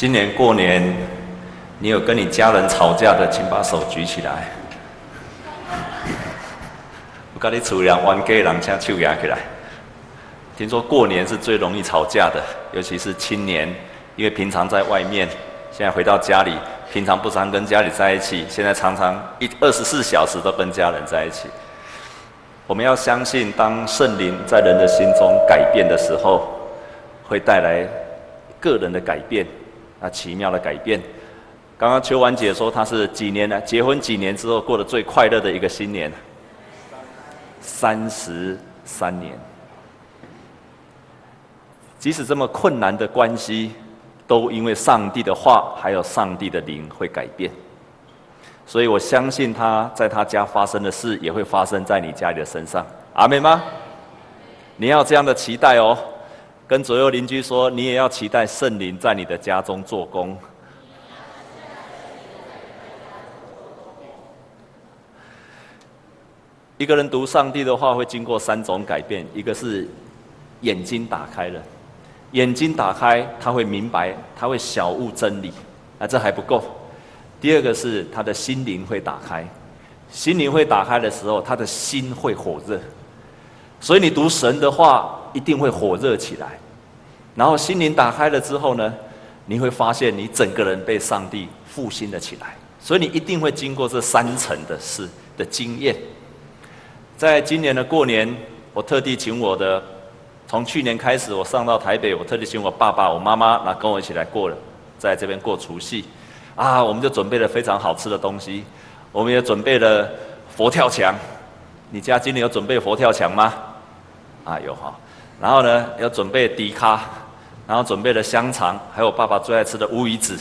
今年过年，你有跟你家人吵架的，请把手举起来。我跟你处两弯给人家手压起来。听说过年是最容易吵架的，尤其是青年，因为平常在外面，现在回到家里，平常不常跟家里在一起，现在常常一二十四小时都跟家人在一起。我们要相信，当圣灵在人的心中改变的时候，会带来个人的改变。那奇妙的改变，刚刚秋婉姐说她是几年呢？结婚几年之后过得最快乐的一个新年，三十三年。即使这么困难的关系，都因为上帝的话还有上帝的灵会改变。所以我相信他在他家发生的事，也会发生在你家里的身上。阿妹吗？你要这样的期待哦。跟左右邻居说，你也要期待圣灵在你的家中做工。一个人读上帝的话，会经过三种改变：一个是眼睛打开了，眼睛打开，他会明白，他会晓悟真理。啊，这还不够。第二个是他的心灵会打开，心灵会打开的时候，他的心会火热。所以你读神的话，一定会火热起来。然后心灵打开了之后呢，你会发现你整个人被上帝复兴了起来。所以你一定会经过这三层的事的经验。在今年的过年，我特地请我的，从去年开始我上到台北，我特地请我爸爸、我妈妈，那跟我一起来过了，在这边过除夕。啊，我们就准备了非常好吃的东西，我们也准备了佛跳墙。你家今年有准备佛跳墙吗？啊，有哈。然后呢，要准备迪卡，然后准备了香肠，还有爸爸最爱吃的乌鱼子，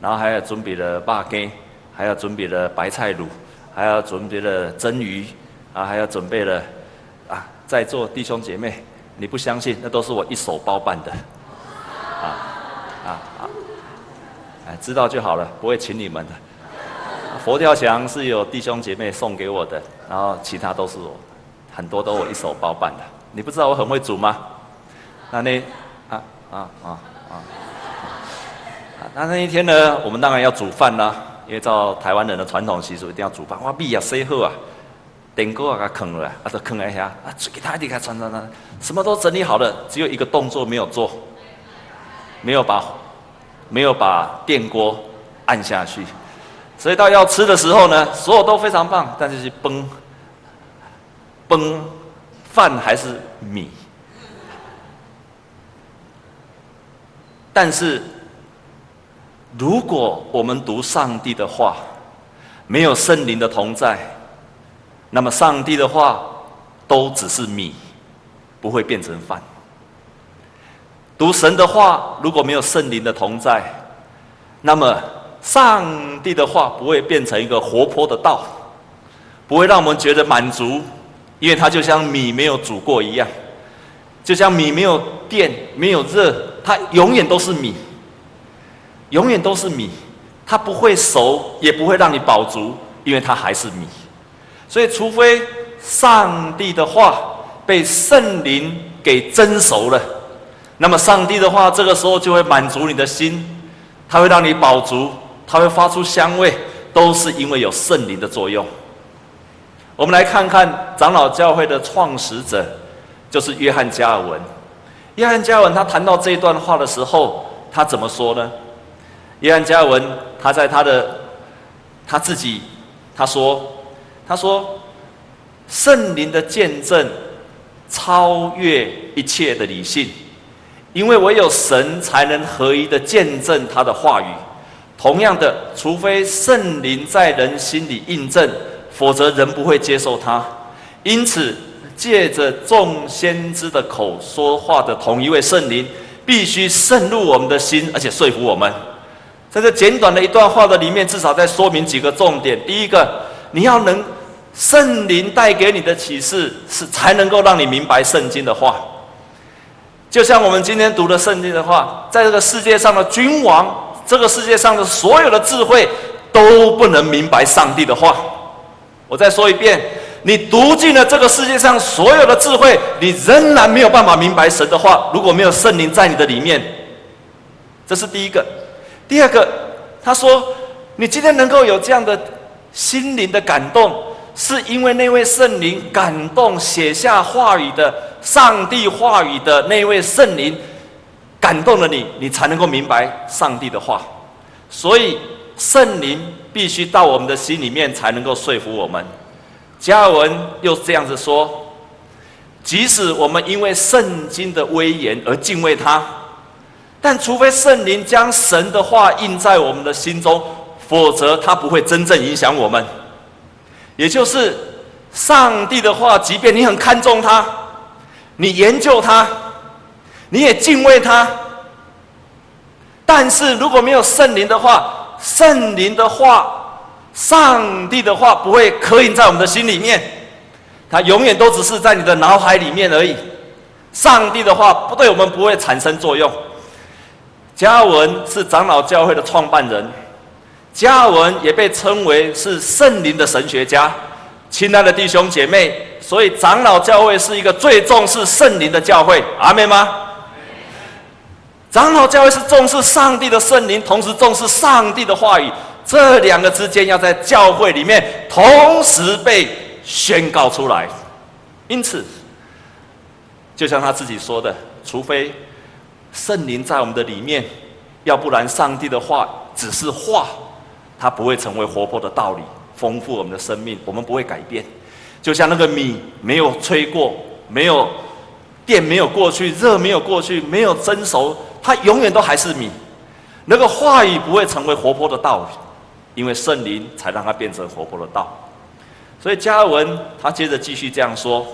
然后还有准备了肉羹，还要准备了白菜卤，还要准备了蒸鱼，啊，还要准备了啊，在座弟兄姐妹，你不相信，那都是我一手包办的，啊啊啊，哎，知道就好了，不会请你们的。佛跳墙是有弟兄姐妹送给我的，然后其他都是我，很多都我一手包办的。你不知道我很会煮吗？那那啊啊啊啊！那那一天呢，我们当然要煮饭啦，因为照台湾人的传统习俗，一定要煮饭。哇，米也洗好啊，电锅啊，给坑了，啊，都坑了一下啊，给他一点开，传传传，什么都整理好了，只有一个动作没有做，没有把没有把电锅按下去，所以到要吃的时候呢，所有都非常棒，但是是崩崩饭还是米。但是，如果我们读上帝的话，没有圣灵的同在，那么上帝的话都只是米，不会变成饭。读神的话，如果没有圣灵的同在，那么上帝的话不会变成一个活泼的道，不会让我们觉得满足，因为它就像米没有煮过一样，就像米没有电、没有热。它永远都是米，永远都是米，它不会熟，也不会让你饱足，因为它还是米。所以，除非上帝的话被圣灵给蒸熟了，那么上帝的话这个时候就会满足你的心，它会让你饱足，它会发出香味，都是因为有圣灵的作用。我们来看看长老教会的创始者，就是约翰加尔文。约翰加尔文他谈到这一段话的时候，他怎么说呢？约翰加尔文他在他的他自己他说他说圣灵的见证超越一切的理性，因为唯有神才能合一的见证他的话语。同样的，除非圣灵在人心里印证，否则人不会接受他。因此。借着众先知的口说话的同一位圣灵，必须渗入我们的心，而且说服我们。在这简短的一段话的里面，至少在说明几个重点。第一个，你要能圣灵带给你的启示，是才能够让你明白圣经的话。就像我们今天读的圣经的话，在这个世界上的君王，这个世界上的所有的智慧，都不能明白上帝的话。我再说一遍。你读尽了这个世界上所有的智慧，你仍然没有办法明白神的话。如果没有圣灵在你的里面，这是第一个。第二个，他说：“你今天能够有这样的心灵的感动，是因为那位圣灵感动写下话语的上帝话语的那位圣灵感动了你，你才能够明白上帝的话。所以圣灵必须到我们的心里面，才能够说服我们。”加尔文又这样子说：“即使我们因为圣经的威严而敬畏他。”但除非圣灵将神的话印在我们的心中，否则他不会真正影响我们。也就是上帝的话，即便你很看重他，你研究他，你也敬畏他，但是如果没有圣灵的话，圣灵的话，上帝的话不会刻印在我们的心里面，它永远都只是在你的脑海里面而已。上帝的话不对我们不会产生作用。加尔文是长老教会的创办人，加尔文也被称为是圣灵的神学家。亲爱的弟兄姐妹，所以长老教会是一个最重视圣灵的教会，阿妹吗？长老教会是重视上帝的圣灵，同时重视上帝的话语，这两个之间要在教会里面同时被宣告出来。因此，就像他自己说的，除非。圣灵在我们的里面，要不然上帝的话只是话，它不会成为活泼的道理，丰富我们的生命。我们不会改变，就像那个米没有吹过，没有电没有过去，热没有过去，没有蒸熟，它永远都还是米。那个话语不会成为活泼的道，因为圣灵才让它变成活泼的道。所以加文他接着继续这样说，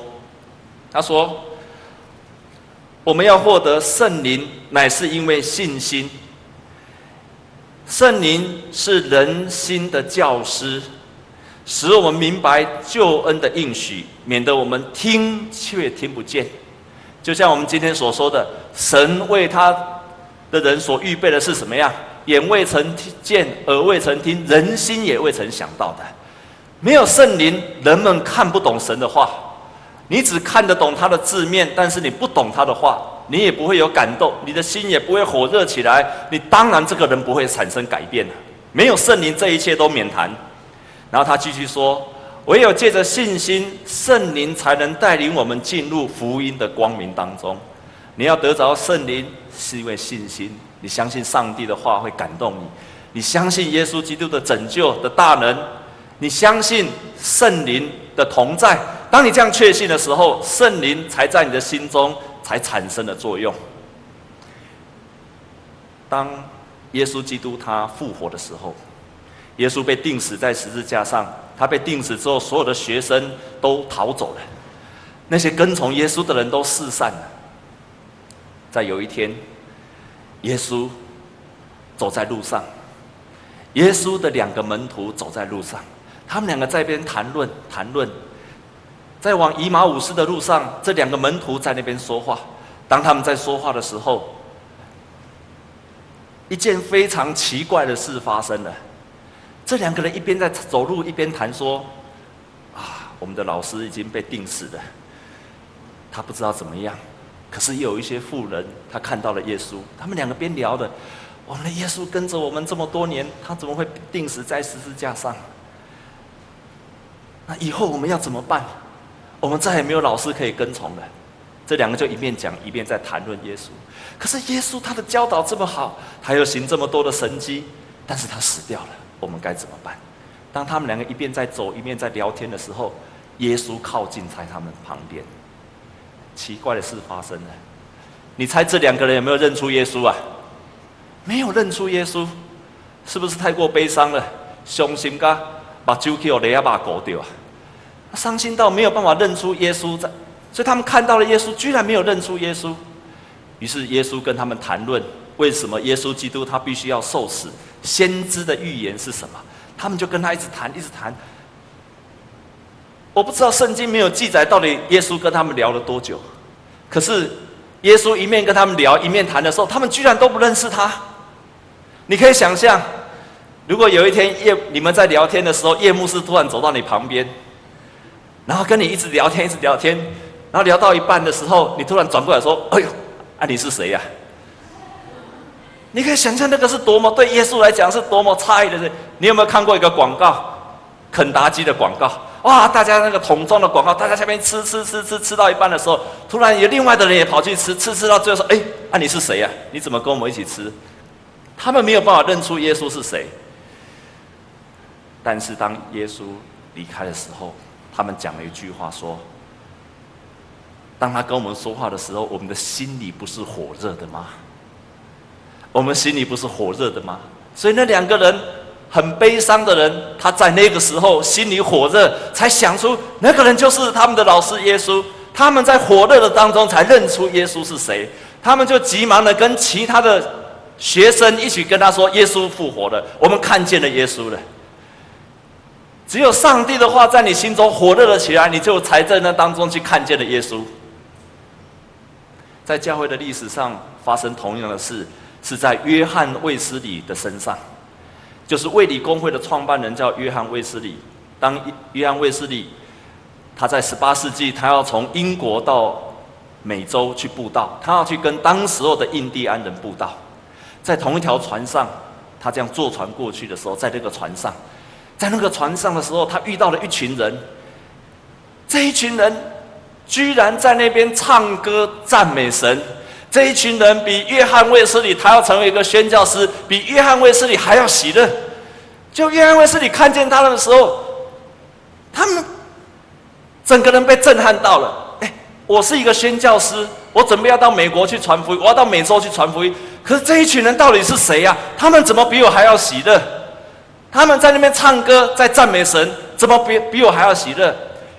他说。我们要获得圣灵，乃是因为信心。圣灵是人心的教师，使我们明白救恩的应许，免得我们听却听不见。就像我们今天所说的，神为他的人所预备的是什么样？眼未曾见，耳未曾听，人心也未曾想到的。没有圣灵，人们看不懂神的话。你只看得懂他的字面，但是你不懂他的话，你也不会有感动，你的心也不会火热起来。你当然这个人不会产生改变。没有圣灵，这一切都免谈。然后他继续说：“唯有借着信心，圣灵才能带领我们进入福音的光明当中。你要得着圣灵，是因为信心。你相信上帝的话会感动你，你相信耶稣基督的拯救的大能，你相信圣灵的同在。”当你这样确信的时候，圣灵才在你的心中才产生了作用。当耶稣基督他复活的时候，耶稣被钉死在十字架上，他被钉死之后，所有的学生都逃走了，那些跟从耶稣的人都四散了。在有一天，耶稣走在路上，耶稣的两个门徒走在路上，他们两个在一边谈论谈论。在往以马忤斯的路上，这两个门徒在那边说话。当他们在说话的时候，一件非常奇怪的事发生了。这两个人一边在走路，一边谈说：“啊，我们的老师已经被钉死了，他不知道怎么样。可是也有一些富人，他看到了耶稣。他们两个边聊的，我们的耶稣跟着我们这么多年，他怎么会定死在十字架上？那以后我们要怎么办？”我们再也没有老师可以跟从了，这两个就一面讲一面在谈论耶稣。可是耶稣他的教导这么好，他又行这么多的神迹，但是他死掉了，我们该怎么办？当他们两个一边在走一面在聊天的时候，耶稣靠近在他们旁边。奇怪的事发生了，你猜这两个人有没有认出耶稣啊？没有认出耶稣，是不是太过悲伤了？伤心噶，把酒给我雷亚巴狗丢啊！伤心到没有办法认出耶稣，在，所以他们看到了耶稣，居然没有认出耶稣。于是耶稣跟他们谈论，为什么耶稣基督他必须要受死？先知的预言是什么？他们就跟他一直谈，一直谈。我不知道圣经没有记载到底耶稣跟他们聊了多久，可是耶稣一面跟他们聊，一面谈的时候，他们居然都不认识他。你可以想象，如果有一天夜你们在聊天的时候，叶牧师突然走到你旁边。然后跟你一直聊天，一直聊天，然后聊到一半的时候，你突然转过来说：“哎呦，啊你是谁呀？”你可以想象那个是多么对耶稣来讲是多么诧异的事。你有没有看过一个广告？肯达基的广告？哇！大家那个桶装的广告，大家下面吃吃吃吃吃到一半的时候，突然有另外的人也跑去吃，吃吃到最后说：“哎，啊你是谁呀？你怎么跟我们一起吃？”他们没有办法认出耶稣是谁。但是当耶稣离开的时候，他们讲了一句话说：“当他跟我们说话的时候，我们的心里不是火热的吗？”我们心里不是火热的吗？所以那两个人很悲伤的人，他在那个时候心里火热，才想出那个人就是他们的老师耶稣。他们在火热的当中才认出耶稣是谁，他们就急忙的跟其他的学生一起跟他说：“耶稣复活了，我们看见了耶稣了。”只有上帝的话在你心中火热了起来，你就才在那当中去看见了耶稣。在教会的历史上发生同样的事。是在约翰卫斯理的身上，就是卫理公会的创办人叫约翰卫斯理。当约翰卫斯理他在十八世纪，他要从英国到美洲去布道，他要去跟当时候的印第安人布道，在同一条船上，他这样坐船过去的时候，在这个船上，在那个船上的时候，他遇到了一群人，这一群人居然在那边唱歌赞美神。这一群人比约翰卫斯理，他要成为一个宣教师，比约翰卫斯理还要喜乐。就约翰卫斯理看见他的时候，他们整个人被震撼到了。哎，我是一个宣教师，我准备要到美国去传福音，我要到美洲去传福音。可是这一群人到底是谁呀？他们怎么比我还要喜乐？他们在那边唱歌，在赞美神，怎么比比我还要喜乐？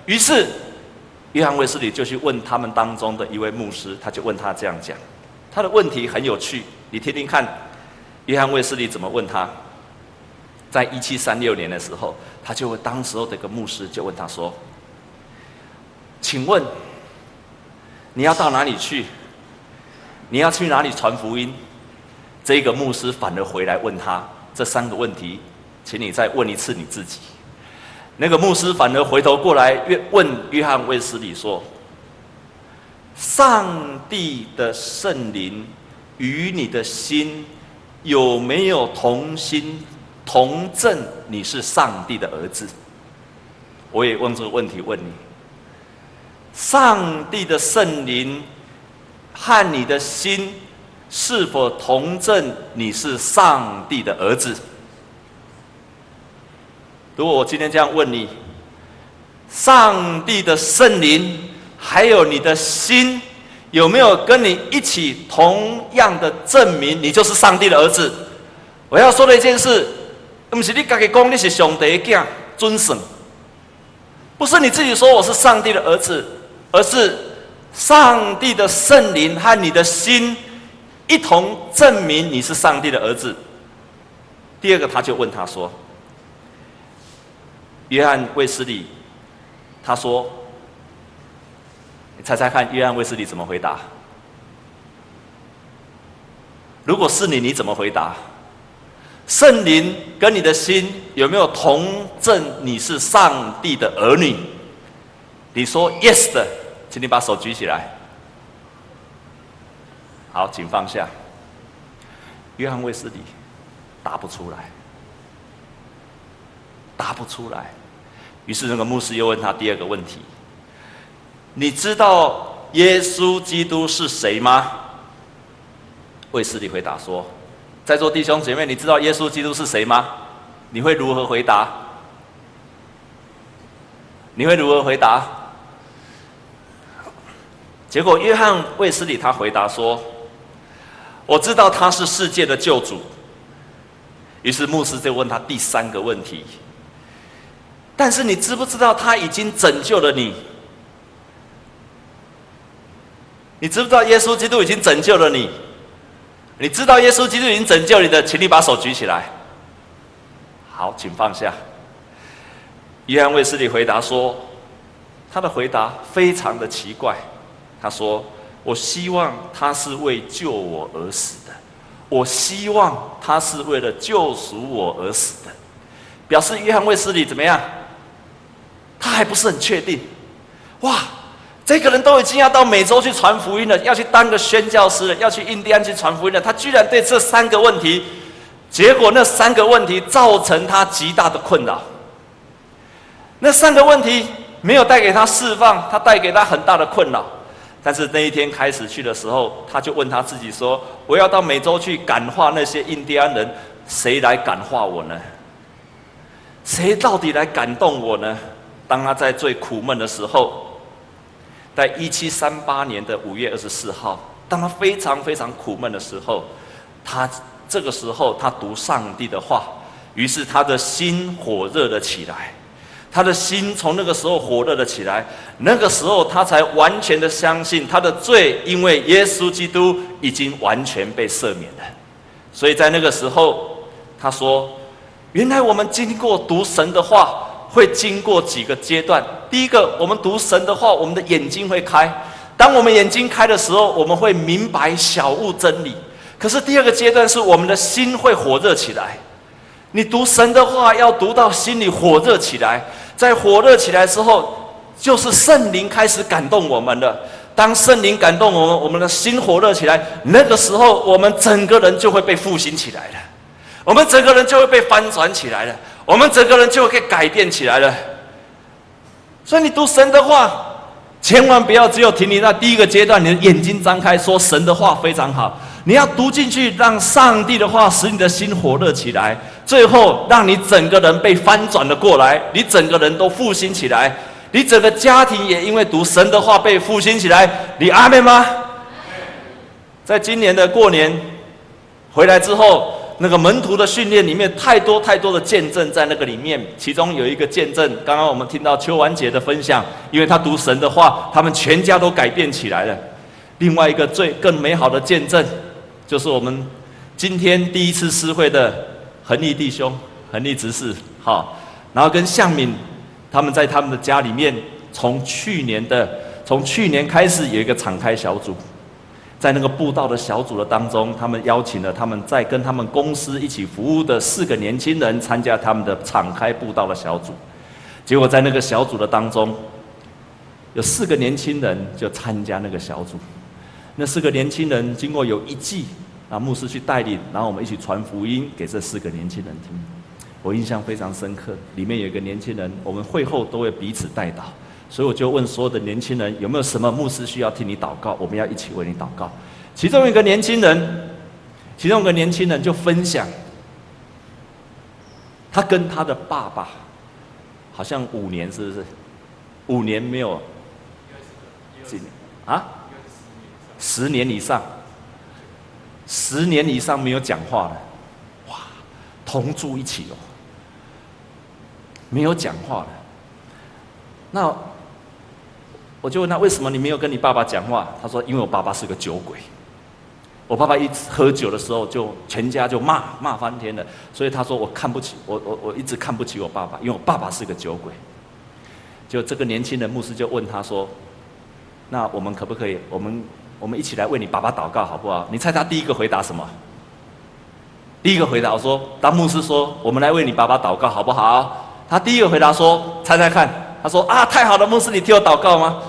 于是。约翰卫斯理就去问他们当中的一位牧师，他就问他这样讲，他的问题很有趣，你听听看，约翰卫斯理怎么问他？在一七三六年的时候，他就会当时候的一个牧师就问他说：“请问你要到哪里去？你要去哪里传福音？”这个牧师反而回来问他这三个问题，请你再问一次你自己。那个牧师反而回头过来问约翰卫斯理说：“上帝的圣灵与你的心有没有同心同证？你是上帝的儿子？”我也问这个问题问你：上帝的圣灵和你的心是否同证？你是上帝的儿子？如果我今天这样问你，上帝的圣灵还有你的心，有没有跟你一起同样的证明你就是上帝的儿子？我要说的一件事，不是你自己讲你是上帝的儿子，尊神，不是你自己说我是上帝的儿子，而是上帝的圣灵和你的心一同证明你是上帝的儿子。第二个，他就问他说。约翰卫斯理，他说：“你猜猜看，约翰卫斯理怎么回答？如果是你，你怎么回答？圣灵跟你的心有没有同证你是上帝的儿女？你说 yes 的，请你把手举起来。好，请放下。约翰卫斯理答不出来，答不出来。”于是那个牧师又问他第二个问题：“你知道耶稣基督是谁吗？”卫斯理回答说：“在座弟兄姐妹，你知道耶稣基督是谁吗？你会如何回答？你会如何回答？”结果约翰卫斯理他回答说：“我知道他是世界的救主。”于是牧师就问他第三个问题。但是你知不知道他已经拯救了你？你知不知道耶稣基督已经拯救了你？你知道耶稣基督已经拯救你的，请你把手举起来。好，请放下。约翰卫斯理回答说：“他的回答非常的奇怪。他说：‘我希望他是为救我而死的，我希望他是为了救赎我而死的。’表示约翰卫斯理怎么样？”他还不是很确定，哇！这个人都已经要到美洲去传福音了，要去当个宣教师了，要去印第安去传福音了。他居然对这三个问题，结果那三个问题造成他极大的困扰。那三个问题没有带给他释放，他带给他很大的困扰。但是那一天开始去的时候，他就问他自己说：“我要到美洲去感化那些印第安人，谁来感化我呢？谁到底来感动我呢？”当他在最苦闷的时候。在一七三八年的五月二十四号，当他非常非常苦闷的时候，他这个时候他读上帝的话，于是他的心火热了起来，他的心从那个时候火热了起来，那个时候他才完全的相信他的罪，因为耶稣基督已经完全被赦免了，所以在那个时候，他说：“原来我们经过读神的话。”会经过几个阶段。第一个，我们读神的话，我们的眼睛会开。当我们眼睛开的时候，我们会明白小悟真理。可是第二个阶段是我们的心会火热起来。你读神的话，要读到心里火热起来。在火热起来之后，就是圣灵开始感动我们了。当圣灵感动我们，我们的心火热起来，那个时候我们整个人就会被复兴起来了。我们整个人就会被翻转起来了。我们整个人就会改变起来了。所以你读神的话，千万不要只有停留在第一个阶段，你的眼睛张开，说神的话非常好。你要读进去，让上帝的话使你的心火热起来，最后让你整个人被翻转了过来，你整个人都复兴起来，你整个家庭也因为读神的话被复兴起来。你阿妹吗？在今年的过年回来之后。那个门徒的训练里面，太多太多的见证在那个里面。其中有一个见证，刚刚我们听到邱婉姐的分享，因为她读神的话，他们全家都改变起来了。另外一个最更美好的见证，就是我们今天第一次诗会的恒毅弟兄、恒毅执事，好，然后跟向敏他们在他们的家里面，从去年的从去年开始有一个敞开小组。在那个布道的小组的当中，他们邀请了他们在跟他们公司一起服务的四个年轻人参加他们的敞开布道的小组。结果在那个小组的当中，有四个年轻人就参加那个小组。那四个年轻人经过有一季啊，牧师去带领，然后我们一起传福音给这四个年轻人听。我印象非常深刻，里面有一个年轻人，我们会后都会彼此带到。所以我就问所有的年轻人，有没有什么牧师需要替你祷告？我们要一起为你祷告。其中一个年轻人，其中一个年轻人就分享，他跟他的爸爸好像五年，是不是？五年没有？几年？啊？十年以上。十年以上没有讲话了。哇！同住一起哦，没有讲话了。那。我就问他为什么你没有跟你爸爸讲话？他说：“因为我爸爸是个酒鬼，我爸爸一喝酒的时候就全家就骂骂翻天了。所以他说我看不起我我我一直看不起我爸爸，因为我爸爸是个酒鬼。”就这个年轻人牧师就问他说：“那我们可不可以？我们我们一起来为你爸爸祷告好不好？”你猜他第一个回答什么？第一个回答我说：“当牧师说我们来为你爸爸祷告好不好？”他第一个回答说：“猜猜看。”他说：“啊，太好了，牧师，你替我祷告吗？”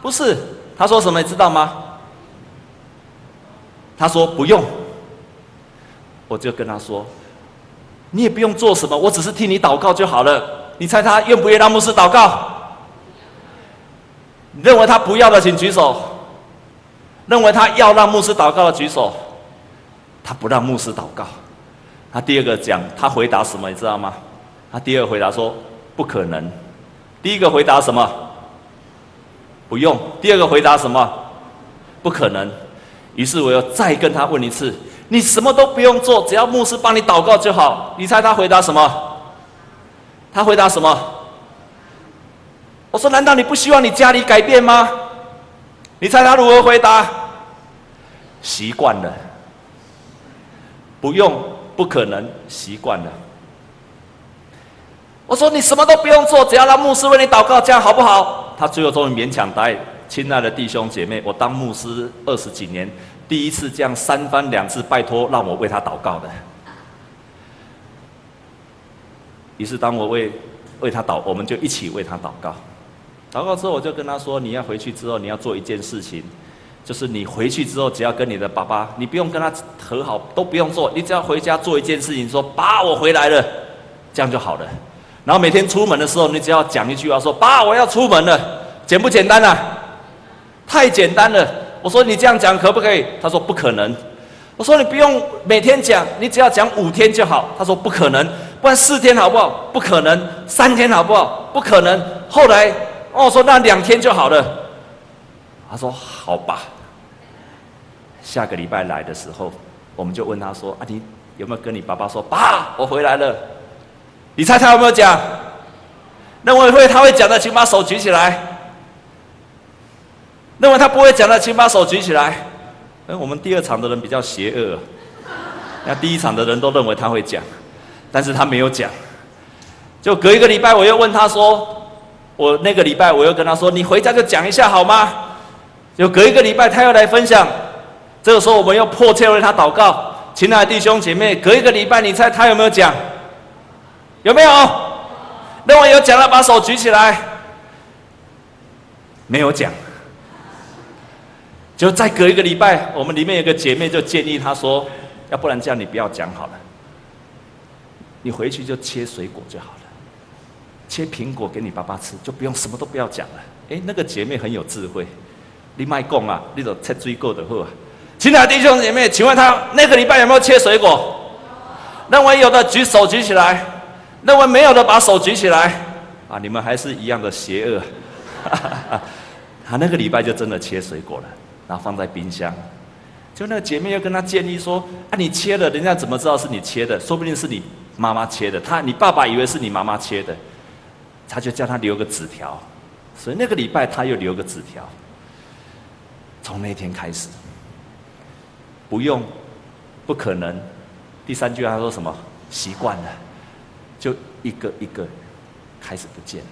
不是，他说什么你知道吗？他说不用。我就跟他说：“你也不用做什么，我只是替你祷告就好了。”你猜他愿不愿意让牧师祷告？你认为他不要的，请举手。认为他要让牧师祷告的举手。他不让牧师祷告。他第二个讲，他回答什么你知道吗？他第二个回答说：“不可能。”第一个回答什么？不用。第二个回答什么？不可能。于是我又再跟他问一次：你什么都不用做，只要牧师帮你祷告就好。你猜他回答什么？他回答什么？我说：难道你不希望你家里改变吗？你猜他如何回答？习惯了。不用，不可能，习惯了。我说你什么都不用做，只要让牧师为你祷告，这样好不好？他最后终于勉强答应。亲爱的弟兄姐妹，我当牧师二十几年，第一次这样三番两次拜托让我为他祷告的。于是当我为为他祷，我们就一起为他祷告。祷告之后，我就跟他说：“你要回去之后，你要做一件事情，就是你回去之后，只要跟你的爸爸，你不用跟他和好，都不用做，你只要回家做一件事情，说‘爸，我回来了’，这样就好了。然后每天出门的时候，你只要讲一句话，说‘爸，我要出门了’，简不简单啊？太简单了。我说你这样讲可不可以？他说不可能。我说你不用每天讲，你只要讲五天就好。他说不可能，不然四天好不好？不可能，三天好不好？不可能。后来。哦，说那两天就好了。他说好吧。下个礼拜来的时候，我们就问他说：“啊，你有没有跟你爸爸说，爸，我回来了？”你猜他有没有讲？认为会他会讲的，请把手举起来。认为他不会讲的，请把手举起来。哎，我们第二场的人比较邪恶，那第一场的人都认为他会讲，但是他没有讲。就隔一个礼拜，我又问他说。我那个礼拜，我又跟他说：“你回家就讲一下好吗？”就隔一个礼拜，他又来分享。这个时候，我们又迫切为他祷告。亲爱的弟兄姐妹，隔一个礼拜，你猜他有没有讲？有没有？认为有讲了，把手举起来。没有讲。就再隔一个礼拜，我们里面有个姐妹就建议他说：“要不然这样，你不要讲好了，你回去就切水果就好了。”切苹果给你爸爸吃，就不用什么都不要讲了。哎，那个姐妹很有智慧，你卖讲啊，你都切水果的货。亲爱的弟兄姐妹，请问他那个礼拜有没有切水果？认为有的举手举起来，认为没有的把手举起来。啊，你们还是一样的邪恶。他 那个礼拜就真的切水果了，然后放在冰箱。就那个姐妹又跟他建议说：啊，你切了，人家怎么知道是你切的？说不定是你妈妈切的。他，你爸爸以为是你妈妈切的。他就叫他留个纸条，所以那个礼拜他又留个纸条。从那天开始，不用，不可能。第三句他说什么？习惯了，就一个一个开始不见了。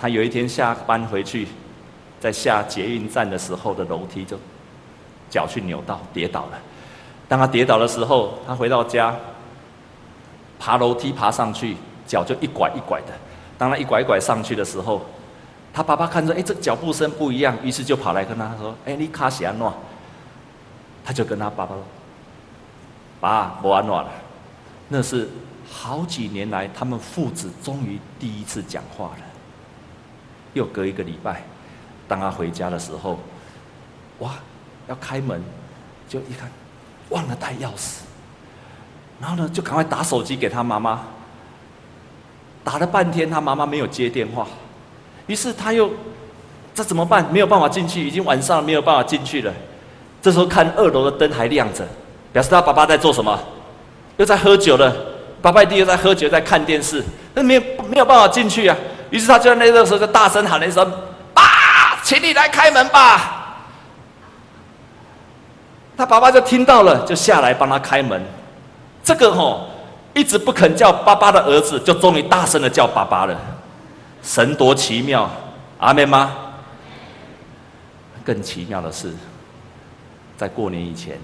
他有一天下班回去，在下捷运站的时候的楼梯就脚去扭到跌倒了。当他跌倒的时候，他回到家，爬楼梯爬上去，脚就一拐一拐的。当他一拐一拐上去的时候，他爸爸看着，哎，这脚步声不一样，于是就跑来跟他说：“哎，你卡西安诺。”他就跟他爸爸说：“爸，我安诺了。”那是好几年来他们父子终于第一次讲话了。又隔一个礼拜，当他回家的时候，哇，要开门，就一看，忘了带钥匙，然后呢，就赶快打手机给他妈妈。打了半天，他妈妈没有接电话，于是他又，这怎么办？没有办法进去，已经晚上了，没有办法进去了。这时候看二楼的灯还亮着，表示他爸爸在做什么？又在喝酒了。爸爸一定又在喝酒，在看电视，那没有没有办法进去啊。于是他就在那个时候就大声喊了一声：“爸，请你来开门吧！”他爸爸就听到了，就下来帮他开门。这个吼。一直不肯叫爸爸的儿子，就终于大声的叫爸爸了。神多奇妙，阿妹吗？更奇妙的是，在过年以前，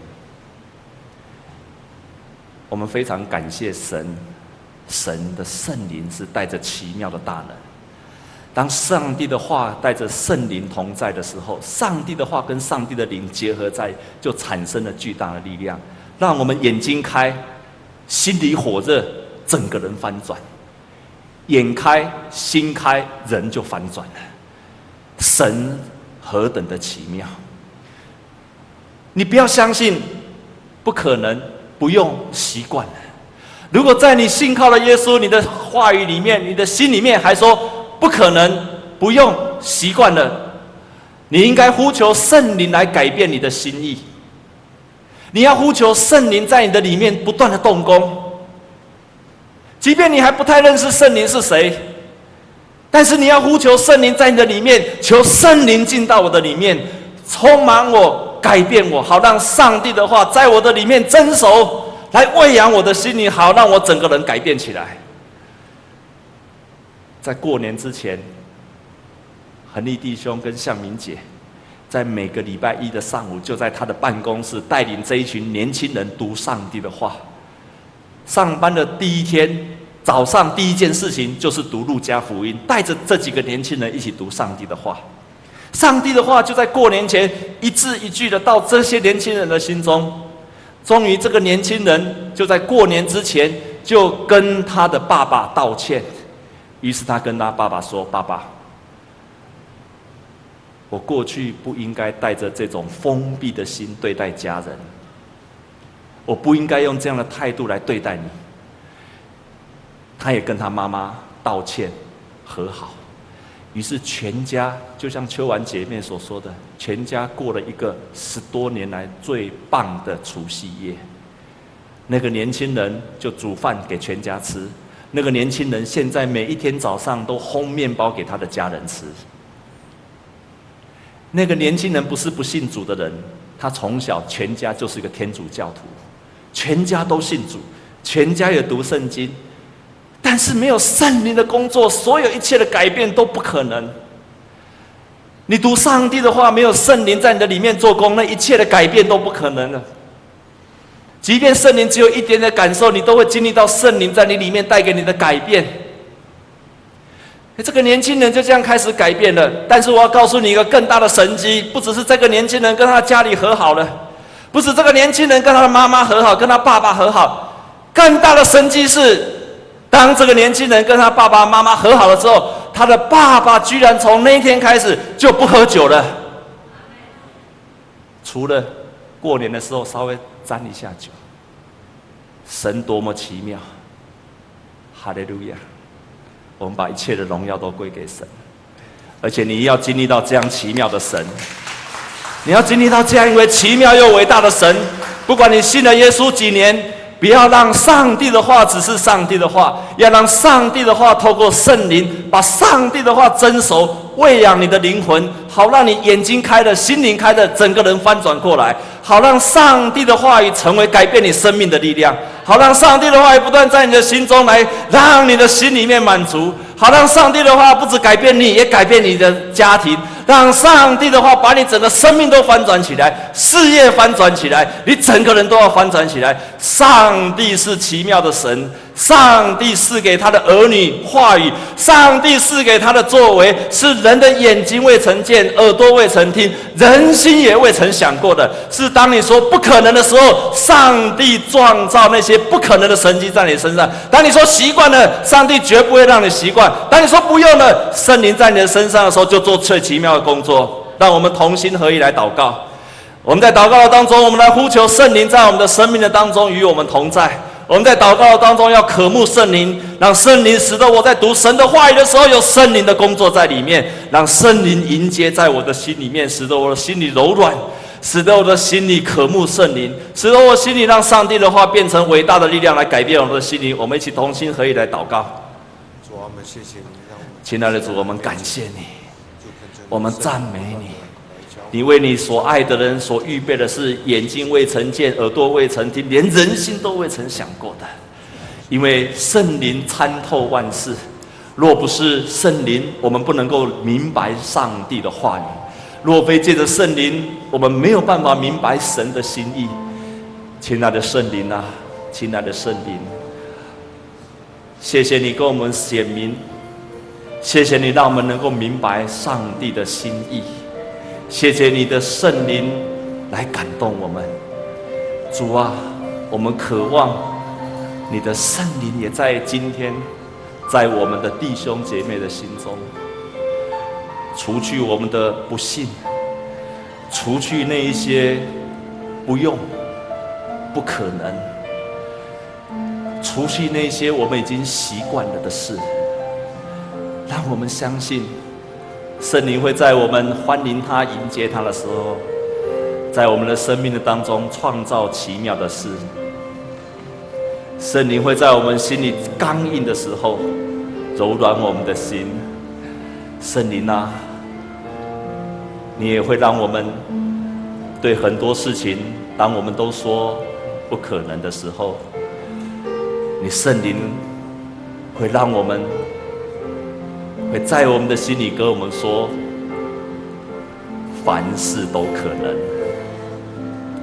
我们非常感谢神，神的圣灵是带着奇妙的大能。当上帝的话带着圣灵同在的时候，上帝的话跟上帝的灵结合在，就产生了巨大的力量，让我们眼睛开。心里火热，整个人翻转；眼开心开，人就翻转了。神何等的奇妙！你不要相信，不可能，不用习惯了。如果在你信靠了耶稣，你的话语里面，你的心里面还说不可能，不用习惯了，你应该呼求圣灵来改变你的心意。你要呼求圣灵在你的里面不断的动工，即便你还不太认识圣灵是谁，但是你要呼求圣灵在你的里面，求圣灵进到我的里面，充满我，改变我，好让上帝的话在我的里面蒸熟，来喂养我的心灵，好让我整个人改变起来。在过年之前，恒利弟兄跟向明姐。在每个礼拜一的上午，就在他的办公室带领这一群年轻人读上帝的话。上班的第一天，早上第一件事情就是读路加福音，带着这几个年轻人一起读上帝的话。上帝的话就在过年前一字一句的到这些年轻人的心中。终于，这个年轻人就在过年之前就跟他的爸爸道歉。于是他跟他爸爸说：“爸爸，我过去不应该带着这种封闭的心对待家人，我不应该用这样的态度来对待你。”他也跟他妈妈道歉，和好。于是全家就像秋婉姐妹所说的，全家过了一个十多年来最棒的除夕夜。那个年轻人就煮饭给全家吃，那个年轻人现在每一天早上都烘面包给他的家人吃。那个年轻人不是不信主的人，他从小全家就是一个天主教徒，全家都信主，全家也读圣经。但是没有圣灵的工作，所有一切的改变都不可能。你读上帝的话，没有圣灵在你的里面做工，那一切的改变都不可能了。即便圣灵只有一点点感受，你都会经历到圣灵在你里面带给你的改变。这个年轻人就这样开始改变了。但是我要告诉你一个更大的神迹，不只是这个年轻人跟他家里和好了，不止这个年轻人跟他的妈妈和好，跟他爸爸和好，更大的神迹是。当这个年轻人跟他爸爸妈妈和好了之后，他的爸爸居然从那天开始就不喝酒了，除了过年的时候稍微沾一下酒。神多么奇妙！哈利路亚！我们把一切的荣耀都归给神，而且你要经历到这样奇妙的神，你要经历到这样一位奇妙又伟大的神，不管你信了耶稣几年。不要让上帝的话只是上帝的话，要让上帝的话透过圣灵，把上帝的话蒸熟，喂养你的灵魂，好让你眼睛开了，心灵开了，整个人翻转过来，好让上帝的话语成为改变你生命的力量，好让上帝的话语不断在你的心中来，让你的心里面满足，好让上帝的话不止改变你，也改变你的家庭。让上帝的话把你整个生命都翻转起来，事业翻转起来，你整个人都要翻转起来。上帝是奇妙的神，上帝赐给他的儿女话语，上帝赐给他的作为，是人的眼睛未曾见，耳朵未曾听，人心也未曾想过的。是当你说不可能的时候，上帝创造那些不可能的神迹在你身上。当你说习惯了，上帝绝不会让你习惯。当你说不用了，圣灵在你的身上的时候，就做最奇妙的工作。让我们同心合意来祷告。我们在祷告的当中，我们来呼求圣灵在我们的生命的当中与我们同在。我们在祷告当中要渴慕圣灵，让圣灵使得我在读神的话语的时候有圣灵的工作在里面，让圣灵迎接在我的心里面，使得我的心里柔软，使得我的心里渴慕圣灵，使得我心里让上帝的话变成伟大的力量来改变我们的心灵。我们一起同心合意来祷告。主啊，我们谢谢你，亲爱的主，我们感谢你，我们赞美你。你为你所爱的人所预备的是眼睛未曾见、耳朵未曾听、连人心都未曾想过的。因为圣灵参透万事，若不是圣灵，我们不能够明白上帝的话语；若非借着圣灵，我们没有办法明白神的心意。亲爱的圣灵啊，亲爱的圣灵，谢谢你给我们显明，谢谢你让我们能够明白上帝的心意。谢谢你的圣灵来感动我们，主啊，我们渴望你的圣灵也在今天，在我们的弟兄姐妹的心中，除去我们的不信，除去那一些不用、不可能，除去那些我们已经习惯了的事，让我们相信。圣灵会在我们欢迎他、迎接他的时候，在我们的生命的当中创造奇妙的事。圣灵会在我们心里刚硬的时候柔软我们的心。圣灵啊，你也会让我们对很多事情，当我们都说不可能的时候，你圣灵会让我们。会在我们的心里跟我们说：凡事都可能。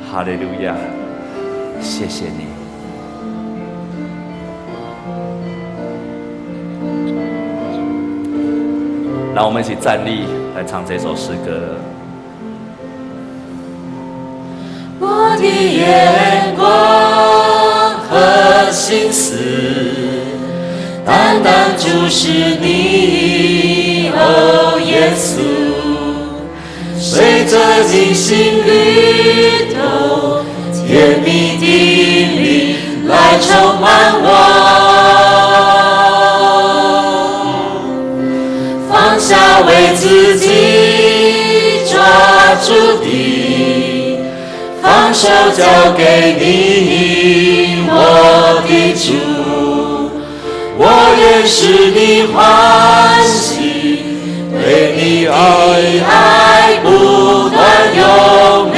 哈利路亚，谢谢你。让我们一起站立，来唱这首诗歌。我的眼光和心思，单单注视你。稣，随着你心律动，甜蜜的灵来充满我，放下为自己抓住的。放手交给你，我的主，我愿使你欢喜，对你的爱不断永留。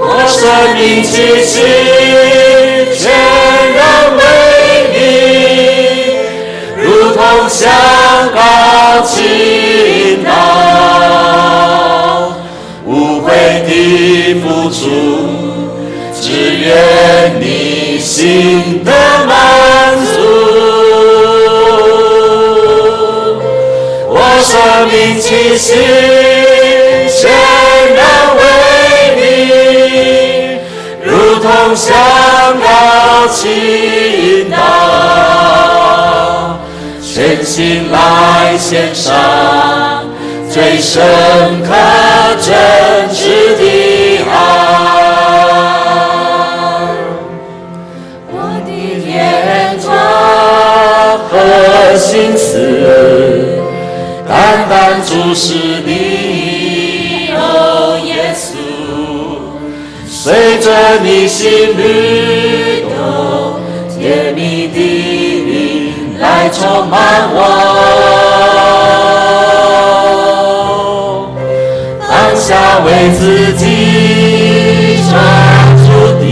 我生命气息全然为你，如同香膏倾倒。的付出，只愿你心的满生命气息全然为你，如同香膏倾倒，全心来献上。最深刻心律动，甜蜜的灵来充满我。放下为自己抓住的，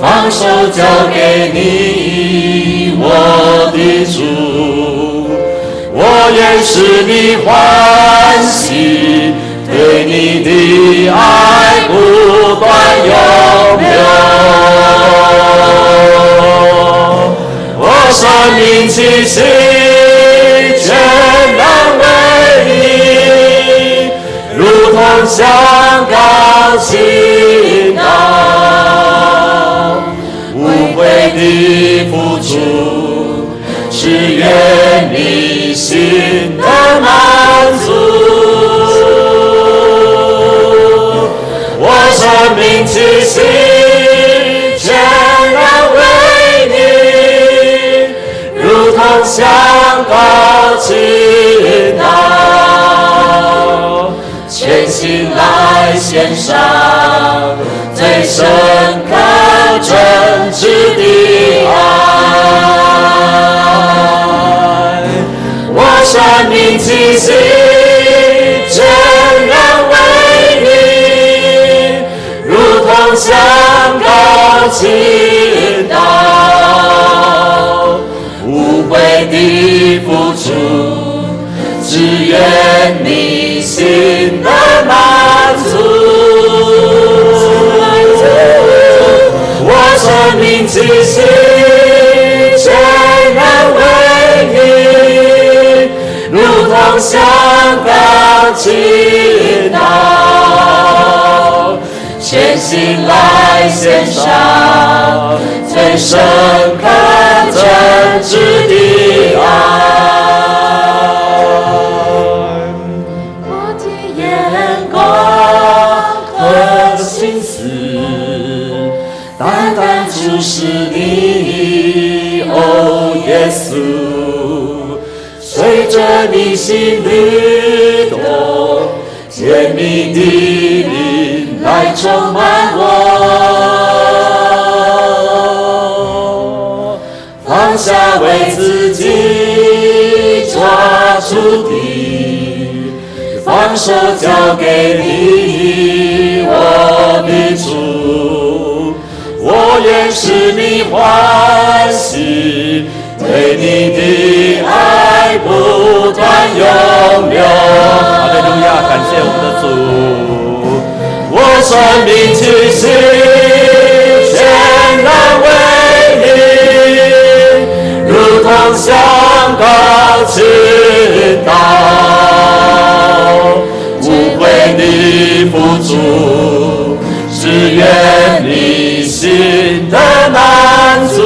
放手交给你，我的主，我愿使你欢喜，对你的爱不断永留。我生命气息全然为你。如同香膏倾倒，无悔的付出，只愿你心的满足。如同香膏倾倒。全心来献上最深刻真挚的爱，我生命气息全然为你，如同香膏倾的付出，只愿你。心的满足，我生命气息全然为你，如同香膏倾倒，心来献上最深刻真挚的爱。我的眼光和心思单单注视你，哦，耶稣，随着你心律动，甜蜜的灵来充为自己抓住的，放手交给你，我的主。我愿使你欢喜，对你的爱不断永留。哈利路亚，感谢我们的主。我生命气息全然向高祈祷，无悔的付出，只愿你心的满足。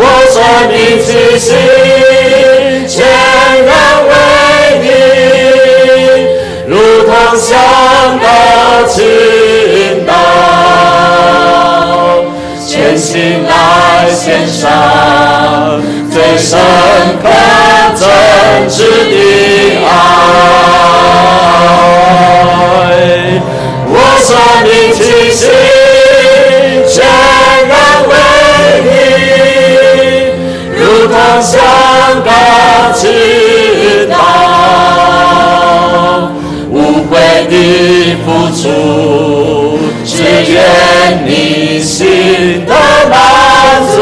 我生命气息献上最深刻真挚的爱，我生命气息全然为你，如同向高倾倒，无悔的付出，只愿你心的满。足。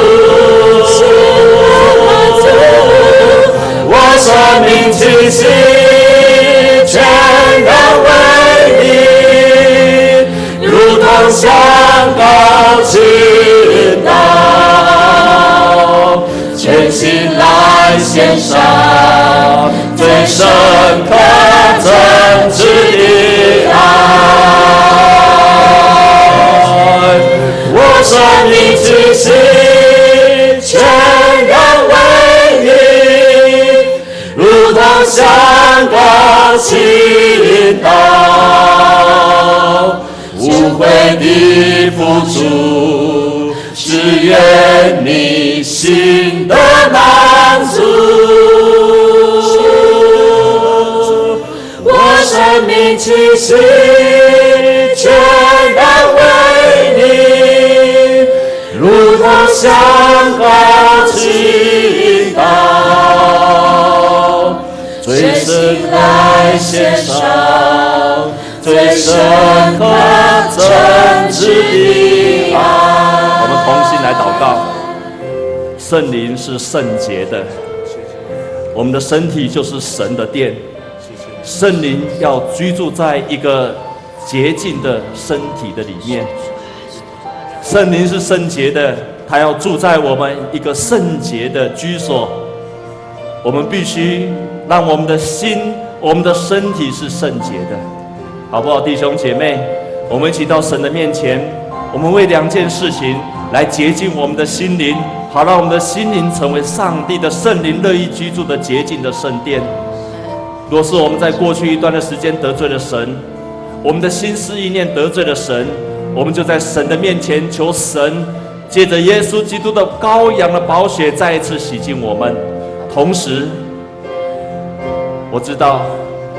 我生命气息全然为你，如同向高倾倒，全心来献上最深刻真挚的爱。生命之息全然为你，如同向高倾倒，无悔的付出，只愿你心的满足。我生命气息向高倾倒，最深来献上最深刻真挚的爱。我们同心来祷告。圣灵是圣洁的，我们的身体就是神的殿。圣灵要居住在一个洁净的身体的里面。圣灵是圣洁的，他要住在我们一个圣洁的居所。我们必须让我们的心、我们的身体是圣洁的，好不好，弟兄姐妹？我们一起到神的面前，我们为两件事情来洁净我们的心灵，好让我们的心灵成为上帝的圣灵乐意居住的洁净的圣殿。若是我们在过去一段的时间得罪了神，我们的心思意念得罪了神，我们就在神的面前求神，借着耶稣基督的羔羊的宝血，再一次洗净我们。同时，我知道，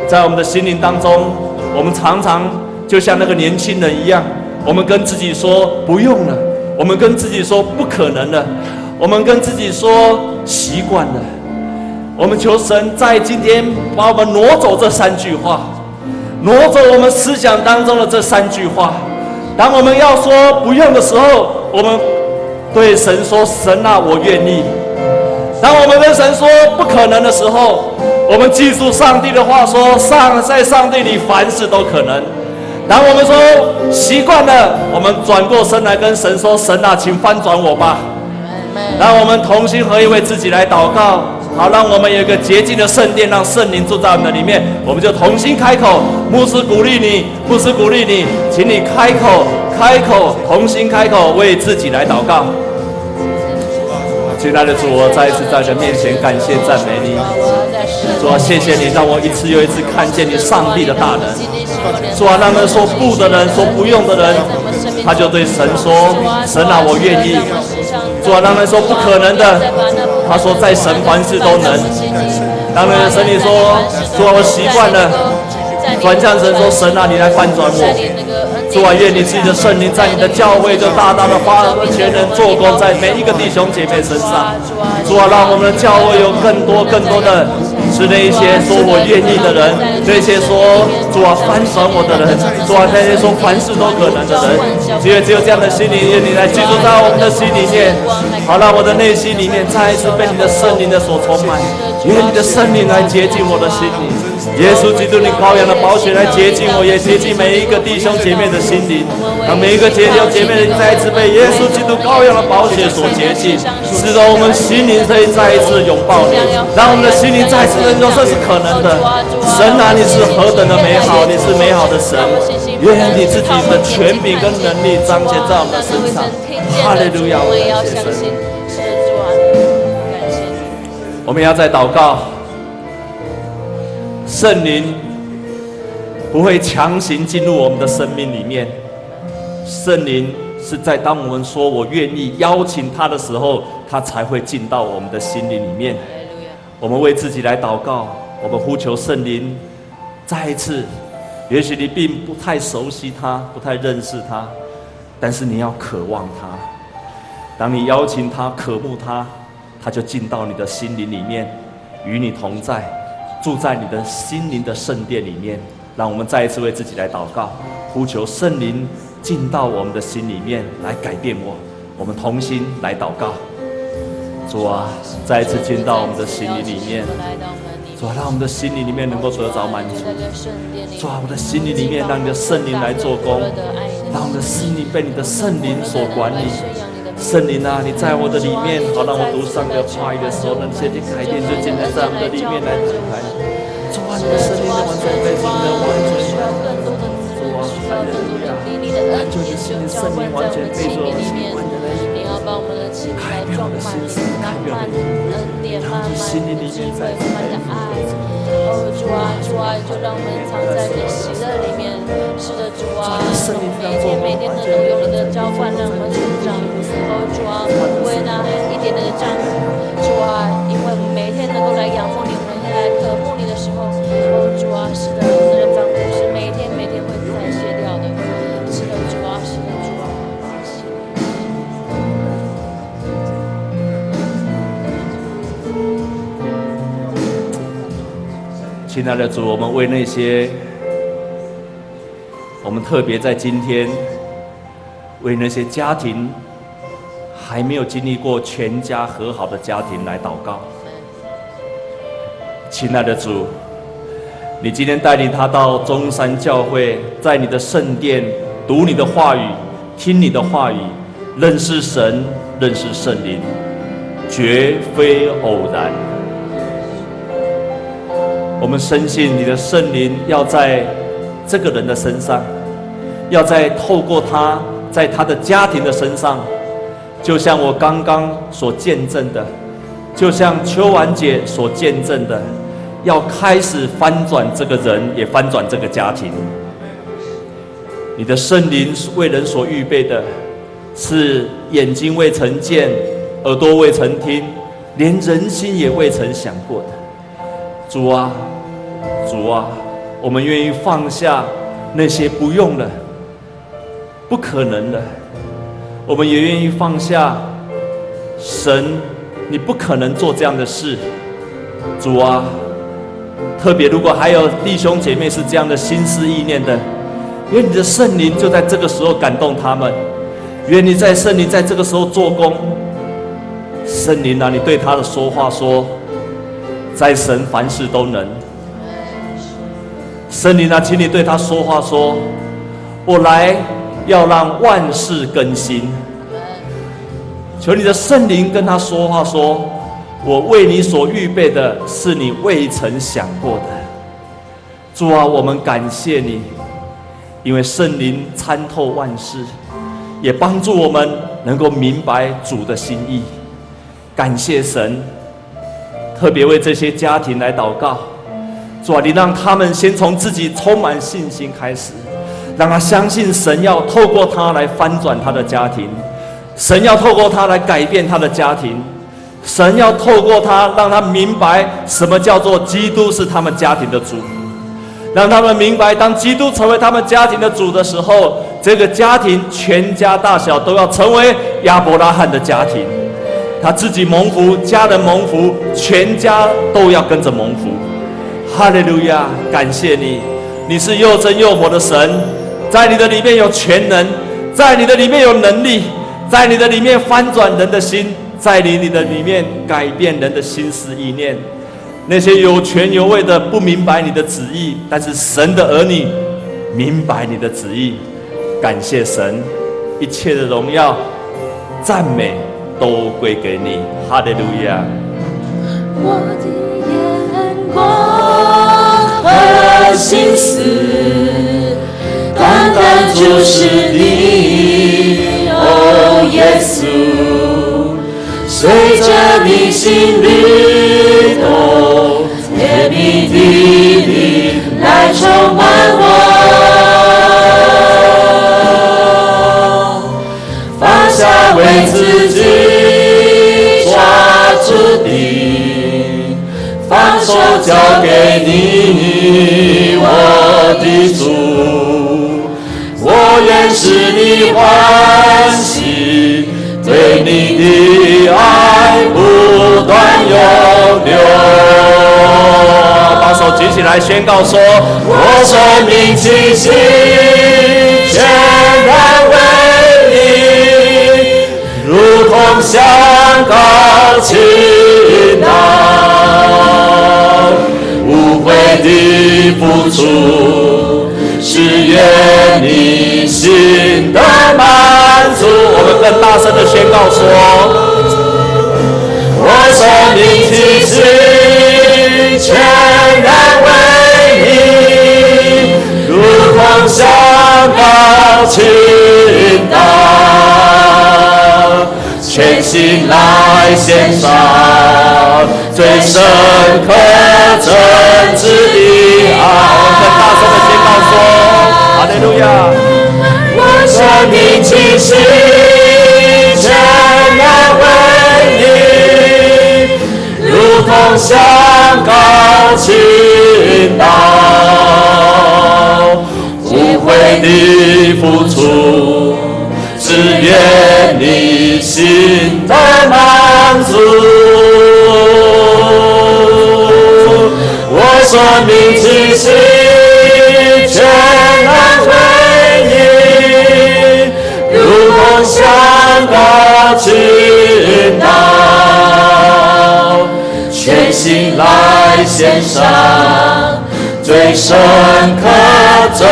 在我们的心灵当中，我们常常就像那个年轻人一样，我们跟自己说不用了，我们跟自己说不可能了，我们跟自己说习惯了。我们求神在今天把我们挪走这三句话，挪走我们思想当中的这三句话。当我们要说不用的时候，我们对神说：“神啊，我愿意。”当我们跟神说不可能的时候，我们记住上帝的话说：“上在上帝里凡事都可能。”当我们说习惯了，我们转过身来跟神说：“神啊，请翻转我吧。”让我们同心合意为自己来祷告。好，让我们有一个洁净的圣殿，让圣灵住在我们的里面。我们就同心开口，牧师鼓励你，牧师鼓励你，请你开口，开口，同心开口，为自己来祷告。亲爱的主，我再一次在你的面前感谢赞美你。主啊，谢谢你让我一次又一次看见你上帝的大能。主啊，让那说不的人，说不用的人，他就对神说：“神啊，我愿意。”主啊，让那说不可能的。他说：“在神凡事都能。”当然，神你说：“主啊，我习惯了。”转向神说：“神啊，你来翻转我。”主啊，愿你自己的圣灵在你的教会就大大的发全能做工在每一个弟兄姐妹身上。主啊，让我们的教会有更多更多的，是那一些说我愿意的人，那些说主啊翻转我的人，主啊那些说凡事都可能的人。只有只有这样的心灵，愿你来居住在我们的心里面，好让我的内心里面再一次被你的圣灵的所充满。愿你的圣灵来洁净我的心灵。耶稣基督，你羔羊的宝血来洁净我，也洁净每一个弟兄姐妹的心灵。让每一个弟兄姐妹再一次被耶稣基督羔羊的宝血所洁净，使得我们心灵可以再一次拥抱你，让我们的心灵再次认同这是可能的。神啊，你是何等的美好，你是美好的神。愿你自己的权柄跟能力彰显在我们的身上。哈利路亚，我们要相信。我们要在祷告，圣灵不会强行进入我们的生命里面。圣灵是在当我们说我愿意邀请他的时候，他才会进到我们的心灵里面。我们为自己来祷告，我们呼求圣灵再一次。也许你并不太熟悉他，不太认识他，但是你要渴望他。当你邀请他、渴慕他。他就进到你的心灵里面，与你同在，住在你的心灵的圣殿里面。让我们再一次为自己来祷告，呼求圣灵进到我们的心里面来改变我。我们同心来祷告，主啊，再一次进到我们的心灵里面。主啊，让我们的心灵里面能够得着满足。主啊，我们的心灵里面让你的圣灵来做工，让我们的心灵被你的圣灵所管理。圣灵啊，你在我的里面，好让我读上的话语的时候，那些的改变就进来在我们的里面来展开。主啊，你的圣灵的完全被你的完全需要更多的主啊，需要更多的力量的就你圣灵完全被我们里面，你要把我们的心来装满，满满恩典，满满智慧，满满的爱。哦，主啊，主啊，就让我们藏在你喜乐里面。是的，主啊，我们每天每天都能有你的浇灌，让我们成长。哦主啊，不为那一点点的账，主啊，因为我们每天能够来仰慕你，每天来渴慕你的时候，哦主啊，是的，亲爱的主，我们为那些我们特别在今天为那些家庭。还没有经历过全家和好的家庭来祷告，亲爱的主，你今天带领他到中山教会，在你的圣殿读你的话语，听你的话语，认识神，认识圣灵，绝非偶然。我们深信你的圣灵要在这个人的身上，要在透过他，在他的家庭的身上。就像我刚刚所见证的，就像秋婉姐所见证的，要开始翻转这个人，也翻转这个家庭。你的圣灵为人所预备的，是眼睛未曾见，耳朵未曾听，连人心也未曾想过的。主啊，主啊，我们愿意放下那些不用的、不可能的。我们也愿意放下，神，你不可能做这样的事，主啊，特别如果还有弟兄姐妹是这样的心思意念的，愿你的圣灵就在这个时候感动他们，愿你在圣灵在这个时候做工，圣灵啊，你对他的说话说，在神凡事都能，圣灵啊，请你对他说话说，我来。要让万事更新，求你的圣灵跟他说话，说：“我为你所预备的是你未曾想过的。”主啊，我们感谢你，因为圣灵参透万事，也帮助我们能够明白主的心意。感谢神，特别为这些家庭来祷告。主啊，你让他们先从自己充满信心开始。让他相信神要透过他来翻转他的家庭，神要透过他来改变他的家庭，神要透过他让他明白什么叫做基督是他们家庭的主，让他们明白当基督成为他们家庭的主的时候，这个家庭全家大小都要成为亚伯拉罕的家庭，他自己蒙福，家人蒙福，全家都要跟着蒙福。哈利路亚！感谢你，你是又真又活的神。在你的里面有全能，在你的里面有能力，在你的里面翻转人的心，在你你的里面改变人的心思意念。那些有权有位的不明白你的旨意，但是神的儿女明白你的旨意。感谢神，一切的荣耀、赞美都归给你。哈利路亚。我的眼光和心思，单单就是你，哦，耶稣，随着你心律动，甜蜜的灵来充满我。放下为自己交给你，我的主，我愿使你欢喜，对你的爱不断永留。把手举起来宣告说：我生命气息全然为你。如同香膏倾倒，无为的付出，是愿你心的满足。我们更大声的宣告说：我生命气息全然为你，如同香膏倾倒。全心来献上最深刻路亚！我生命气息全然为你，如同香膏倾倒，无悔的付出。只愿你心的满足，我生命气息香膏倾倒，全心来献上最深刻真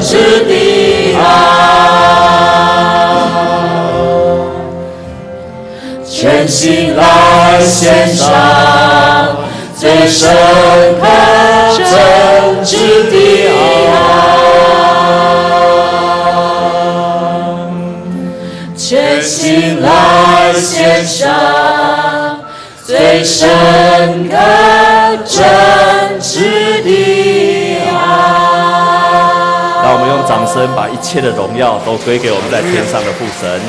挚的爱。全心来献上最深刻真挚的爱，全心来献上最深刻真挚的爱。让我们用掌声把一切的荣耀都归给我们在天上的父神。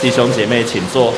弟兄姐妹，请坐。